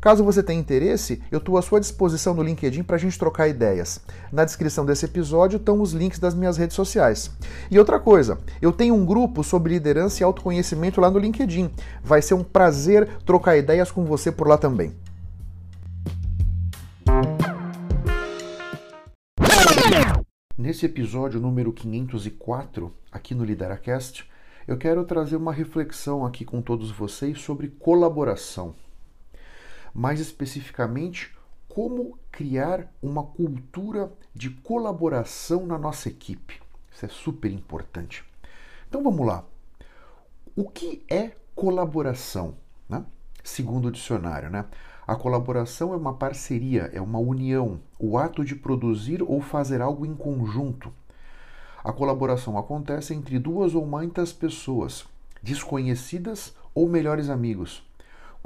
Caso você tenha interesse, eu estou à sua disposição no LinkedIn para a gente trocar ideias. Na descrição desse episódio estão os links das minhas redes sociais. E outra coisa, eu tenho um grupo sobre liderança e autoconhecimento lá no LinkedIn. Vai ser um prazer trocar ideias com você por lá também. Nesse episódio número 504, aqui no Lideracast, eu quero trazer uma reflexão aqui com todos vocês sobre colaboração mais especificamente, como criar uma cultura de colaboração na nossa equipe. Isso é super importante. Então vamos lá. O que é colaboração? Né? Segundo o dicionário, né? A colaboração é uma parceria, é uma união, o ato de produzir ou fazer algo em conjunto. A colaboração acontece entre duas ou muitas pessoas, desconhecidas ou melhores amigos.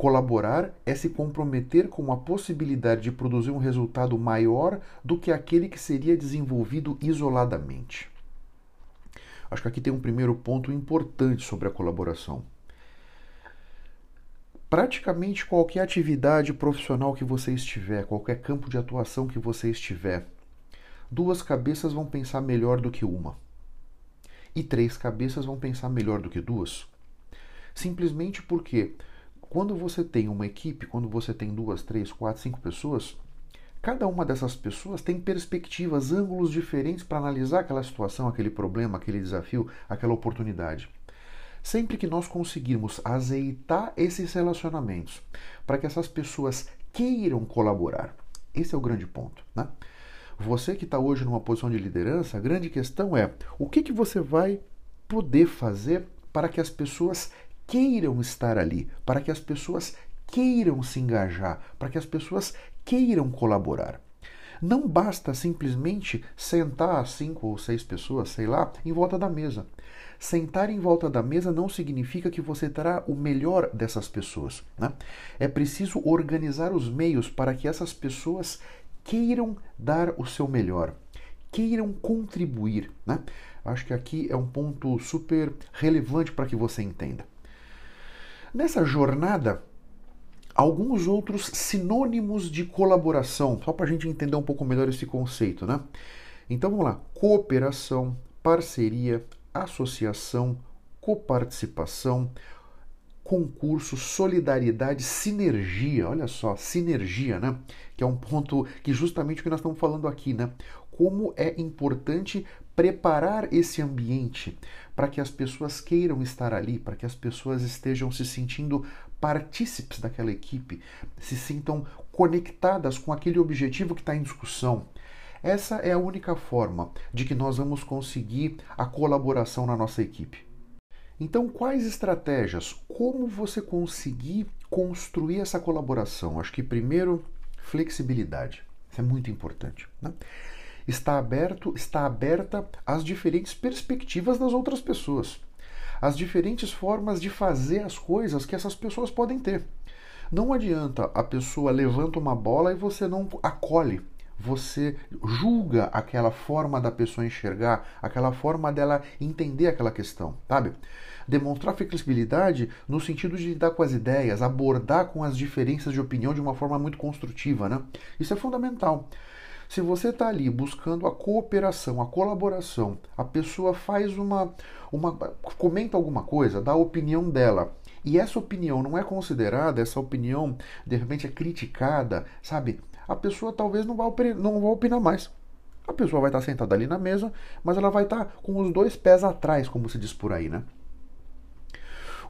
Colaborar é se comprometer com a possibilidade de produzir um resultado maior do que aquele que seria desenvolvido isoladamente. Acho que aqui tem um primeiro ponto importante sobre a colaboração. Praticamente qualquer atividade profissional que você estiver, qualquer campo de atuação que você estiver, duas cabeças vão pensar melhor do que uma. E três cabeças vão pensar melhor do que duas. Simplesmente porque quando você tem uma equipe, quando você tem duas, três, quatro, cinco pessoas, cada uma dessas pessoas tem perspectivas, ângulos diferentes para analisar aquela situação, aquele problema, aquele desafio, aquela oportunidade. Sempre que nós conseguirmos azeitar esses relacionamentos para que essas pessoas queiram colaborar, esse é o grande ponto. Né? Você que está hoje numa posição de liderança, a grande questão é o que, que você vai poder fazer para que as pessoas queiram estar ali, para que as pessoas queiram se engajar, para que as pessoas queiram colaborar. Não basta simplesmente sentar cinco ou seis pessoas, sei lá, em volta da mesa. Sentar em volta da mesa não significa que você terá o melhor dessas pessoas. Né? É preciso organizar os meios para que essas pessoas queiram dar o seu melhor, queiram contribuir. Né? Acho que aqui é um ponto super relevante para que você entenda. Nessa jornada, alguns outros sinônimos de colaboração, só para a gente entender um pouco melhor esse conceito, né? Então vamos lá: cooperação, parceria, associação, coparticipação, concurso, solidariedade, sinergia. Olha só, sinergia, né? Que é um ponto que justamente o que nós estamos falando aqui, né? Como é importante preparar esse ambiente para que as pessoas queiram estar ali, para que as pessoas estejam se sentindo partícipes daquela equipe, se sintam conectadas com aquele objetivo que está em discussão. Essa é a única forma de que nós vamos conseguir a colaboração na nossa equipe. Então, quais estratégias? Como você conseguir construir essa colaboração? Acho que primeiro, flexibilidade. Isso é muito importante. Né? Está aberto, está aberta às diferentes perspectivas das outras pessoas, às diferentes formas de fazer as coisas que essas pessoas podem ter. Não adianta a pessoa levanta uma bola e você não acolhe, você julga aquela forma da pessoa enxergar, aquela forma dela entender aquela questão, sabe? Demonstrar flexibilidade no sentido de lidar com as ideias, abordar com as diferenças de opinião de uma forma muito construtiva, né? Isso é fundamental. Se você está ali buscando a cooperação, a colaboração, a pessoa faz uma, uma. comenta alguma coisa, dá a opinião dela. E essa opinião não é considerada, essa opinião de repente é criticada, sabe? A pessoa talvez não vá, não vá opinar mais. A pessoa vai estar sentada ali na mesa, mas ela vai estar com os dois pés atrás, como se diz por aí, né?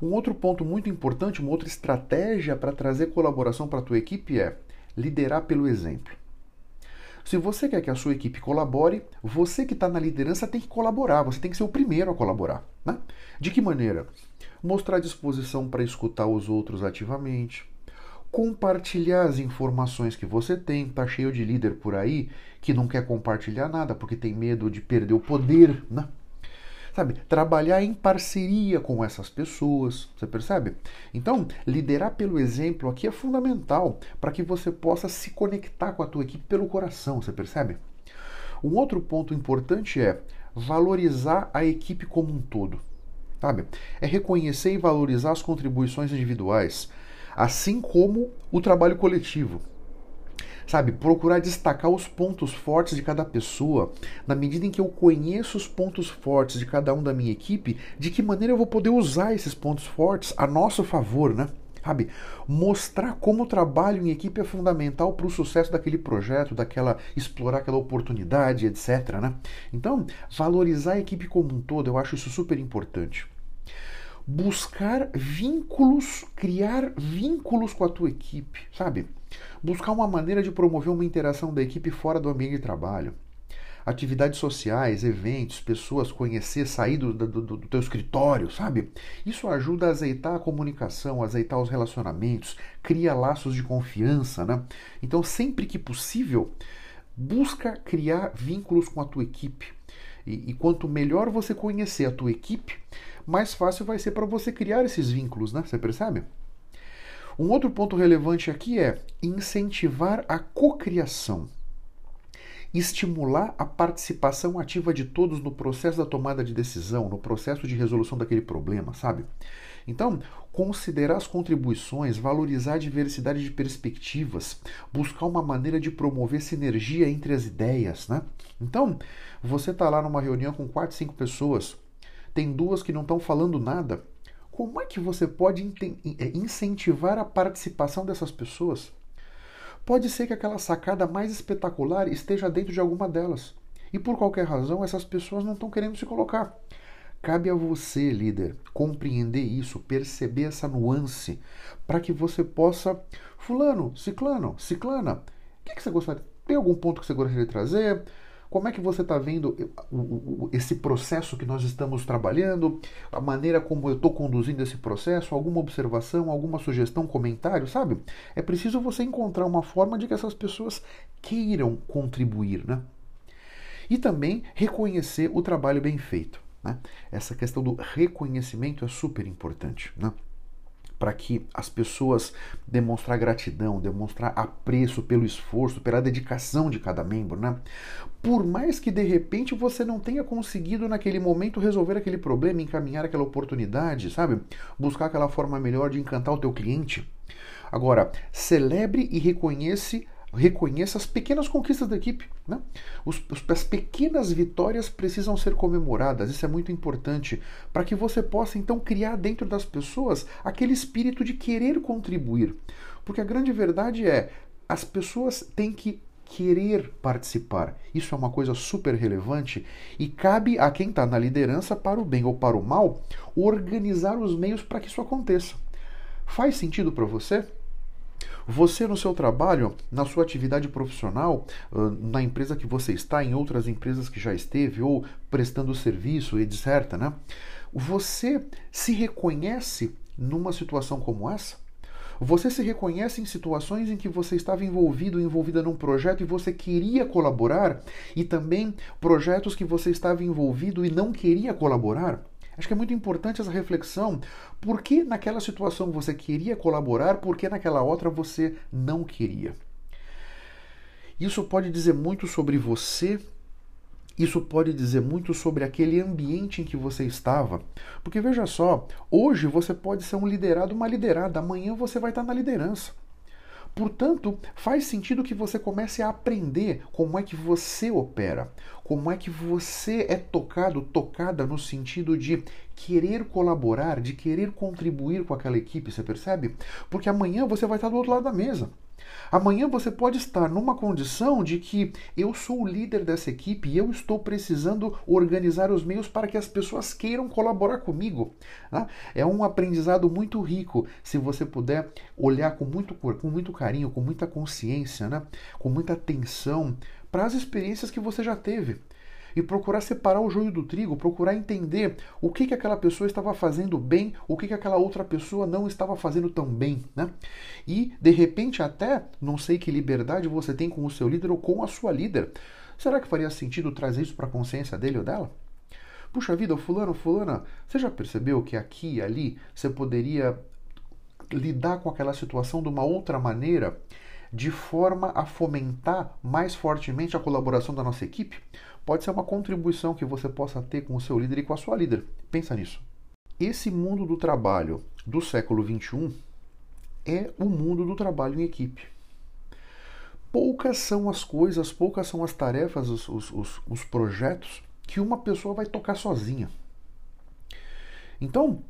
Um outro ponto muito importante, uma outra estratégia para trazer colaboração para a tua equipe é liderar pelo exemplo. Se você quer que a sua equipe colabore, você que está na liderança tem que colaborar, você tem que ser o primeiro a colaborar. Né? De que maneira? Mostrar disposição para escutar os outros ativamente, compartilhar as informações que você tem. Tá cheio de líder por aí que não quer compartilhar nada porque tem medo de perder o poder, né? Sabe, trabalhar em parceria com essas pessoas, você percebe? Então, liderar pelo exemplo aqui é fundamental para que você possa se conectar com a tua equipe pelo coração, você percebe? Um outro ponto importante é valorizar a equipe como um todo. Sabe? É reconhecer e valorizar as contribuições individuais, assim como o trabalho coletivo sabe, procurar destacar os pontos fortes de cada pessoa, na medida em que eu conheço os pontos fortes de cada um da minha equipe, de que maneira eu vou poder usar esses pontos fortes a nosso favor, né? Sabe, mostrar como o trabalho em equipe é fundamental para o sucesso daquele projeto, daquela explorar aquela oportunidade, etc. Né? Então, valorizar a equipe como um todo, eu acho isso super importante buscar vínculos, criar vínculos com a tua equipe, sabe? Buscar uma maneira de promover uma interação da equipe fora do ambiente de trabalho. Atividades sociais, eventos, pessoas, conhecer, sair do, do, do, teu escritório, sabe? Isso ajuda a azeitar a comunicação, azeitar os relacionamentos, cria laços de confiança, né? Então, sempre que possível, busca criar vínculos com a tua equipe. E, e quanto melhor você conhecer a tua equipe, mais fácil vai ser para você criar esses vínculos, né? Você percebe? Um outro ponto relevante aqui é incentivar a cocriação. Estimular a participação ativa de todos no processo da tomada de decisão, no processo de resolução daquele problema, sabe? Então, considerar as contribuições, valorizar a diversidade de perspectivas, buscar uma maneira de promover sinergia entre as ideias, né? Então, você está lá numa reunião com quatro, cinco pessoas, tem duas que não estão falando nada. Como é que você pode é, incentivar a participação dessas pessoas? Pode ser que aquela sacada mais espetacular esteja dentro de alguma delas. E por qualquer razão, essas pessoas não estão querendo se colocar. Cabe a você, líder, compreender isso, perceber essa nuance, para que você possa. Fulano, ciclano, ciclana, o que, que você gostaria? Tem algum ponto que você gostaria de trazer? Como é que você está vendo esse processo que nós estamos trabalhando, a maneira como eu estou conduzindo esse processo, alguma observação, alguma sugestão, comentário, sabe? É preciso você encontrar uma forma de que essas pessoas queiram contribuir, né? E também reconhecer o trabalho bem feito. Né? Essa questão do reconhecimento é super importante. Né? Para que as pessoas demonstrar gratidão, demonstrar apreço pelo esforço, pela dedicação de cada membro, né? Por mais que de repente você não tenha conseguido naquele momento resolver aquele problema, encaminhar aquela oportunidade, sabe? Buscar aquela forma melhor de encantar o teu cliente. Agora, celebre e reconhece reconheça as pequenas conquistas da equipe. Né? Os, as pequenas vitórias precisam ser comemoradas, isso é muito importante, para que você possa então criar dentro das pessoas aquele espírito de querer contribuir. Porque a grande verdade é, as pessoas têm que querer participar. Isso é uma coisa super relevante e cabe a quem está na liderança, para o bem ou para o mal, organizar os meios para que isso aconteça. Faz sentido para você? Você no seu trabalho, na sua atividade profissional, na empresa que você está, em outras empresas que já esteve, ou prestando serviço, etc., né? Você se reconhece numa situação como essa? Você se reconhece em situações em que você estava envolvido, envolvida num projeto e você queria colaborar, e também projetos que você estava envolvido e não queria colaborar? Acho que é muito importante essa reflexão. Por que naquela situação você queria colaborar, por que naquela outra você não queria? Isso pode dizer muito sobre você, isso pode dizer muito sobre aquele ambiente em que você estava. Porque veja só, hoje você pode ser um liderado, uma liderada, amanhã você vai estar na liderança. Portanto, faz sentido que você comece a aprender como é que você opera, como é que você é tocado, tocada no sentido de querer colaborar, de querer contribuir com aquela equipe, você percebe? Porque amanhã você vai estar do outro lado da mesa. Amanhã você pode estar numa condição de que eu sou o líder dessa equipe e eu estou precisando organizar os meios para que as pessoas queiram colaborar comigo. Né? É um aprendizado muito rico se você puder olhar com muito, com muito carinho, com muita consciência, né? com muita atenção para as experiências que você já teve e procurar separar o joio do trigo, procurar entender o que, que aquela pessoa estava fazendo bem, o que, que aquela outra pessoa não estava fazendo tão bem. Né? E, de repente, até não sei que liberdade você tem com o seu líder ou com a sua líder. Será que faria sentido trazer isso para a consciência dele ou dela? Puxa vida, fulano, fulana, você já percebeu que aqui e ali você poderia lidar com aquela situação de uma outra maneira, de forma a fomentar mais fortemente a colaboração da nossa equipe? pode ser uma contribuição que você possa ter com o seu líder e com a sua líder. Pensa nisso. Esse mundo do trabalho do século XXI é o mundo do trabalho em equipe. Poucas são as coisas, poucas são as tarefas, os, os, os, os projetos que uma pessoa vai tocar sozinha. Então,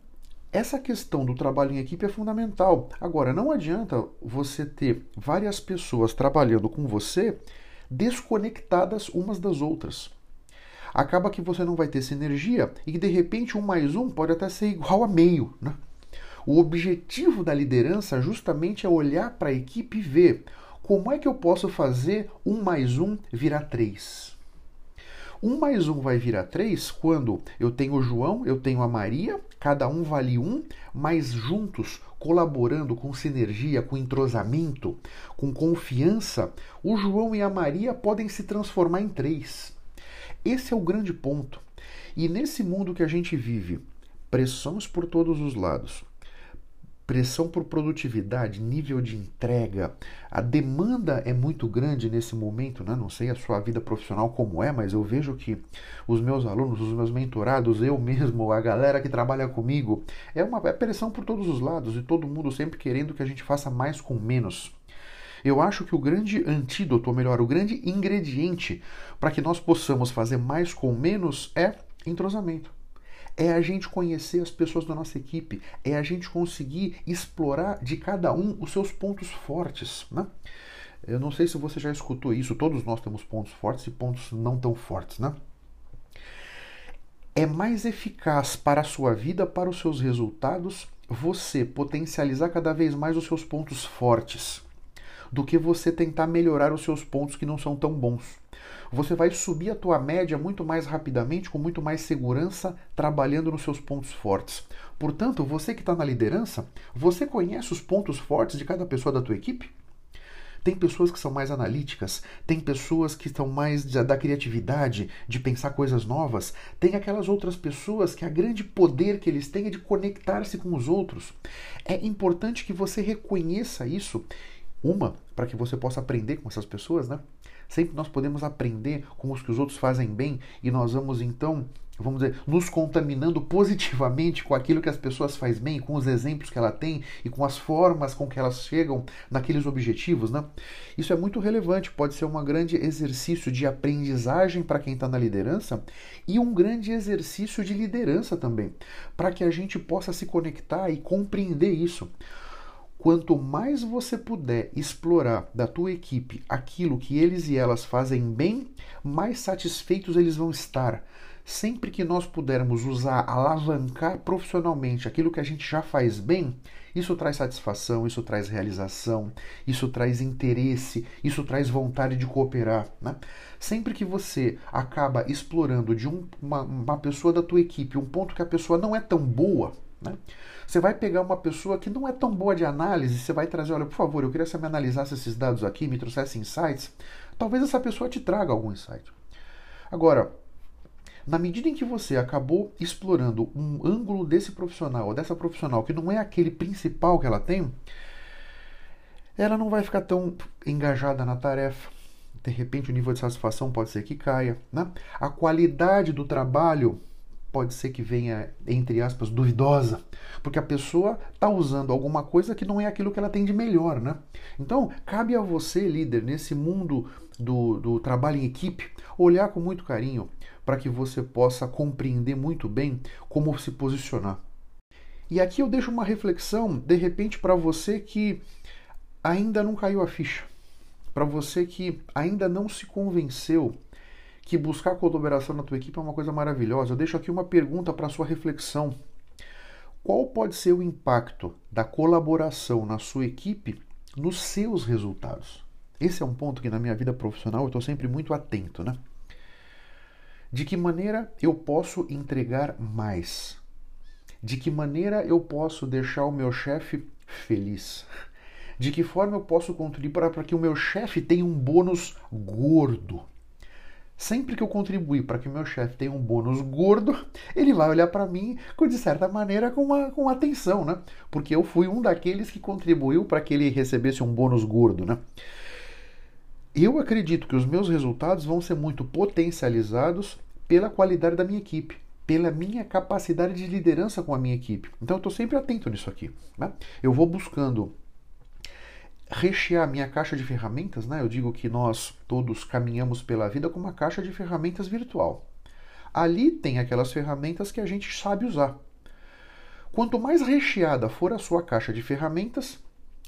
essa questão do trabalho em equipe é fundamental. Agora, não adianta você ter várias pessoas trabalhando com você desconectadas umas das outras. Acaba que você não vai ter sinergia e de repente um mais um pode até ser igual a meio. Né? O objetivo da liderança justamente é olhar para a equipe e ver como é que eu posso fazer um mais um virar três. Um mais um vai virar três quando eu tenho o João, eu tenho a Maria, cada um vale um, mas juntos, colaborando com sinergia, com entrosamento, com confiança, o João e a Maria podem se transformar em três. Esse é o grande ponto. E nesse mundo que a gente vive, pressões por todos os lados, pressão por produtividade, nível de entrega. A demanda é muito grande nesse momento, né? não sei a sua vida profissional como é, mas eu vejo que os meus alunos, os meus mentorados, eu mesmo, a galera que trabalha comigo, é uma é pressão por todos os lados e todo mundo sempre querendo que a gente faça mais com menos. Eu acho que o grande antídoto, ou melhor, o grande ingrediente para que nós possamos fazer mais com menos é entrosamento é a gente conhecer as pessoas da nossa equipe, é a gente conseguir explorar de cada um os seus pontos fortes. Né? Eu não sei se você já escutou isso, todos nós temos pontos fortes e pontos não tão fortes. Né? É mais eficaz para a sua vida, para os seus resultados, você potencializar cada vez mais os seus pontos fortes do que você tentar melhorar os seus pontos que não são tão bons. Você vai subir a tua média muito mais rapidamente, com muito mais segurança, trabalhando nos seus pontos fortes. Portanto, você que está na liderança, você conhece os pontos fortes de cada pessoa da tua equipe? Tem pessoas que são mais analíticas, tem pessoas que estão mais da criatividade, de pensar coisas novas, tem aquelas outras pessoas que a grande poder que eles têm é de conectar-se com os outros. É importante que você reconheça isso uma, para que você possa aprender com essas pessoas, né? Sempre nós podemos aprender com os que os outros fazem bem e nós vamos então, vamos dizer, nos contaminando positivamente com aquilo que as pessoas fazem bem, com os exemplos que ela tem e com as formas com que elas chegam naqueles objetivos, né? Isso é muito relevante, pode ser um grande exercício de aprendizagem para quem está na liderança e um grande exercício de liderança também, para que a gente possa se conectar e compreender isso. Quanto mais você puder explorar da tua equipe aquilo que eles e elas fazem bem, mais satisfeitos eles vão estar. Sempre que nós pudermos usar, alavancar profissionalmente aquilo que a gente já faz bem, isso traz satisfação, isso traz realização, isso traz interesse, isso traz vontade de cooperar. Né? Sempre que você acaba explorando de um, uma, uma pessoa da tua equipe um ponto que a pessoa não é tão boa, né? Você vai pegar uma pessoa que não é tão boa de análise, você vai trazer, olha, por favor, eu queria que você me analisasse esses dados aqui, me trouxesse insights. Talvez essa pessoa te traga algum insight. Agora, na medida em que você acabou explorando um ângulo desse profissional ou dessa profissional que não é aquele principal que ela tem, ela não vai ficar tão engajada na tarefa. De repente, o nível de satisfação pode ser que caia. Né? A qualidade do trabalho pode ser que venha, entre aspas, duvidosa, porque a pessoa está usando alguma coisa que não é aquilo que ela tem de melhor, né? Então, cabe a você, líder, nesse mundo do, do trabalho em equipe, olhar com muito carinho para que você possa compreender muito bem como se posicionar. E aqui eu deixo uma reflexão, de repente, para você que ainda não caiu a ficha, para você que ainda não se convenceu que buscar colaboração na tua equipe é uma coisa maravilhosa, eu deixo aqui uma pergunta para sua reflexão. Qual pode ser o impacto da colaboração na sua equipe nos seus resultados? Esse é um ponto que na minha vida profissional eu estou sempre muito atento, né? De que maneira eu posso entregar mais? De que maneira eu posso deixar o meu chefe feliz? De que forma eu posso contribuir para que o meu chefe tenha um bônus gordo? Sempre que eu contribuir para que meu chefe tenha um bônus gordo, ele vai olhar para mim, de certa maneira, com, uma, com atenção, né? Porque eu fui um daqueles que contribuiu para que ele recebesse um bônus gordo, né? Eu acredito que os meus resultados vão ser muito potencializados pela qualidade da minha equipe, pela minha capacidade de liderança com a minha equipe. Então eu estou sempre atento nisso aqui. Né? Eu vou buscando rechear minha caixa de ferramentas, né? Eu digo que nós todos caminhamos pela vida com uma caixa de ferramentas virtual. Ali tem aquelas ferramentas que a gente sabe usar. Quanto mais recheada for a sua caixa de ferramentas,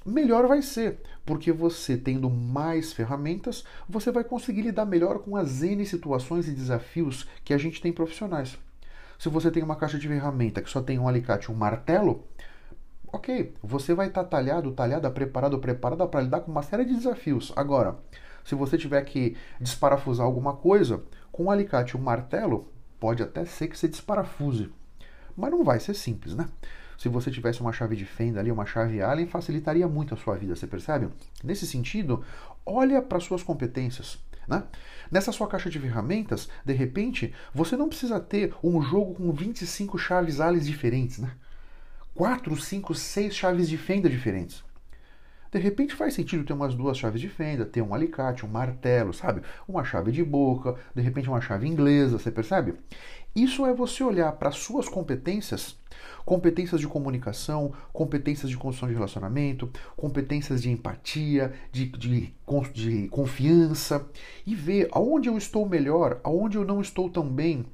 melhor vai ser, porque você tendo mais ferramentas, você vai conseguir lidar melhor com as N situações e desafios que a gente tem profissionais. Se você tem uma caixa de ferramenta que só tem um alicate e um martelo, ok, você vai estar talhado, talhada, preparado, preparada para lidar com uma série de desafios. Agora, se você tiver que desparafusar alguma coisa, com um alicate e um martelo, pode até ser que você desparafuse. Mas não vai ser simples, né? Se você tivesse uma chave de fenda ali, uma chave Allen, facilitaria muito a sua vida, você percebe? Nesse sentido, olha para suas competências. Né? Nessa sua caixa de ferramentas, de repente, você não precisa ter um jogo com 25 chaves Allen diferentes, né? 4, 5, 6 chaves de fenda diferentes. De repente faz sentido ter umas duas chaves de fenda, ter um alicate, um martelo, sabe? Uma chave de boca, de repente uma chave inglesa, você percebe? Isso é você olhar para suas competências competências de comunicação, competências de construção de relacionamento, competências de empatia, de, de, de confiança e ver aonde eu estou melhor, aonde eu não estou tão bem,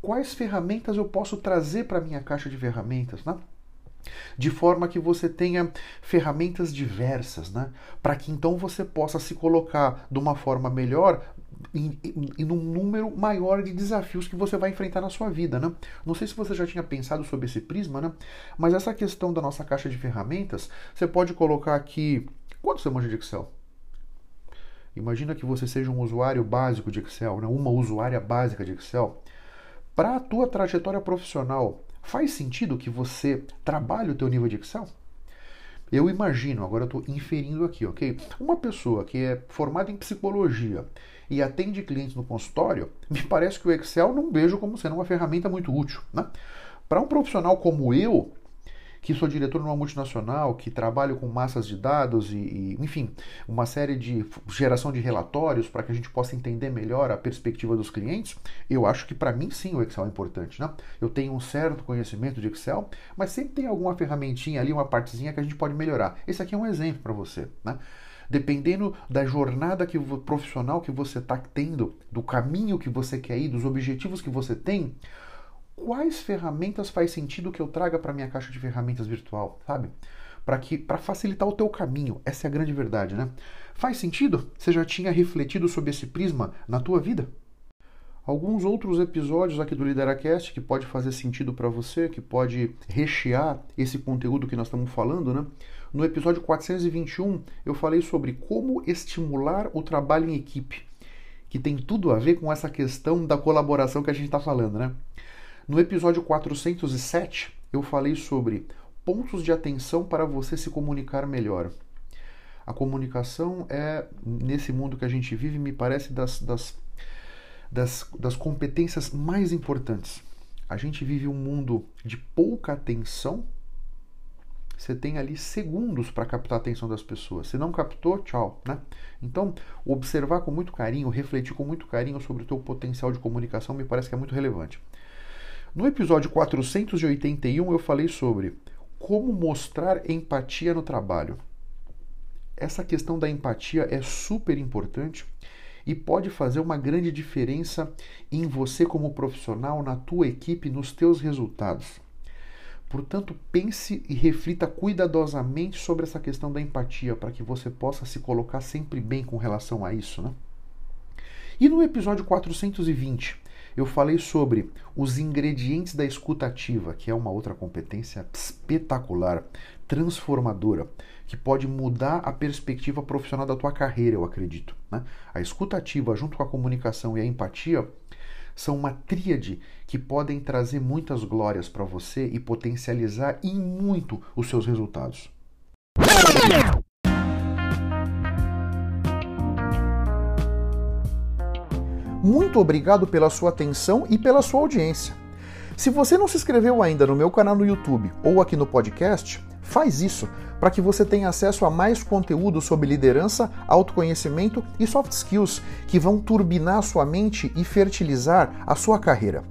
quais ferramentas eu posso trazer para a minha caixa de ferramentas, né? De forma que você tenha ferramentas diversas, né? Para que então você possa se colocar de uma forma melhor e, num número maior de desafios que você vai enfrentar na sua vida, né? Não sei se você já tinha pensado sobre esse prisma, né? Mas essa questão da nossa caixa de ferramentas, você pode colocar aqui quanto você manja de Excel? Imagina que você seja um usuário básico de Excel, né? uma usuária básica de Excel. Para a tua trajetória profissional, faz sentido que você trabalhe o teu nível de Excel? Eu imagino, agora eu estou inferindo aqui, ok? Uma pessoa que é formada em psicologia e atende clientes no consultório, me parece que o Excel não vejo como sendo uma ferramenta muito útil. Né? Para um profissional como eu, que sou diretor numa multinacional, que trabalho com massas de dados e, e enfim, uma série de geração de relatórios para que a gente possa entender melhor a perspectiva dos clientes, eu acho que para mim sim o Excel é importante, né? Eu tenho um certo conhecimento de Excel, mas sempre tem alguma ferramentinha ali, uma partezinha que a gente pode melhorar. Esse aqui é um exemplo para você, né? Dependendo da jornada que, profissional que você está tendo, do caminho que você quer ir, dos objetivos que você tem, quais ferramentas faz sentido que eu traga para minha caixa de ferramentas virtual, sabe? Para que para facilitar o teu caminho. Essa é a grande verdade, né? Faz sentido? Você já tinha refletido sobre esse prisma na tua vida? Alguns outros episódios aqui do Lideracast que pode fazer sentido para você, que pode rechear esse conteúdo que nós estamos falando, né? No episódio 421, eu falei sobre como estimular o trabalho em equipe, que tem tudo a ver com essa questão da colaboração que a gente está falando, né? No episódio 407, eu falei sobre pontos de atenção para você se comunicar melhor. A comunicação é, nesse mundo que a gente vive, me parece das, das, das, das competências mais importantes. A gente vive um mundo de pouca atenção. Você tem ali segundos para captar a atenção das pessoas. Se não captou, tchau, né? Então, observar com muito carinho, refletir com muito carinho sobre o teu potencial de comunicação me parece que é muito relevante. No episódio 481 eu falei sobre como mostrar empatia no trabalho. Essa questão da empatia é super importante e pode fazer uma grande diferença em você como profissional, na tua equipe, nos teus resultados. Portanto, pense e reflita cuidadosamente sobre essa questão da empatia para que você possa se colocar sempre bem com relação a isso, né? E no episódio 420, eu falei sobre os ingredientes da escutativa, que é uma outra competência espetacular, transformadora, que pode mudar a perspectiva profissional da tua carreira, eu acredito. Né? A escutativa, junto com a comunicação e a empatia, são uma tríade que podem trazer muitas glórias para você e potencializar em muito os seus resultados. Muito obrigado pela sua atenção e pela sua audiência. Se você não se inscreveu ainda no meu canal no YouTube ou aqui no podcast, faz isso para que você tenha acesso a mais conteúdo sobre liderança, autoconhecimento e soft skills que vão turbinar sua mente e fertilizar a sua carreira.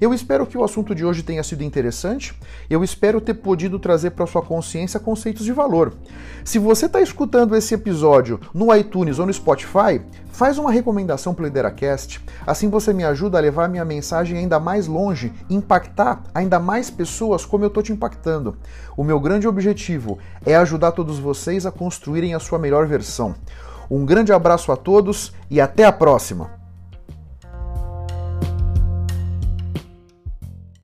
Eu espero que o assunto de hoje tenha sido interessante. Eu espero ter podido trazer para sua consciência conceitos de valor. Se você está escutando esse episódio no iTunes ou no Spotify, faz uma recomendação para o Lideracast. Assim você me ajuda a levar minha mensagem ainda mais longe, impactar ainda mais pessoas como eu estou te impactando. O meu grande objetivo é ajudar todos vocês a construírem a sua melhor versão. Um grande abraço a todos e até a próxima!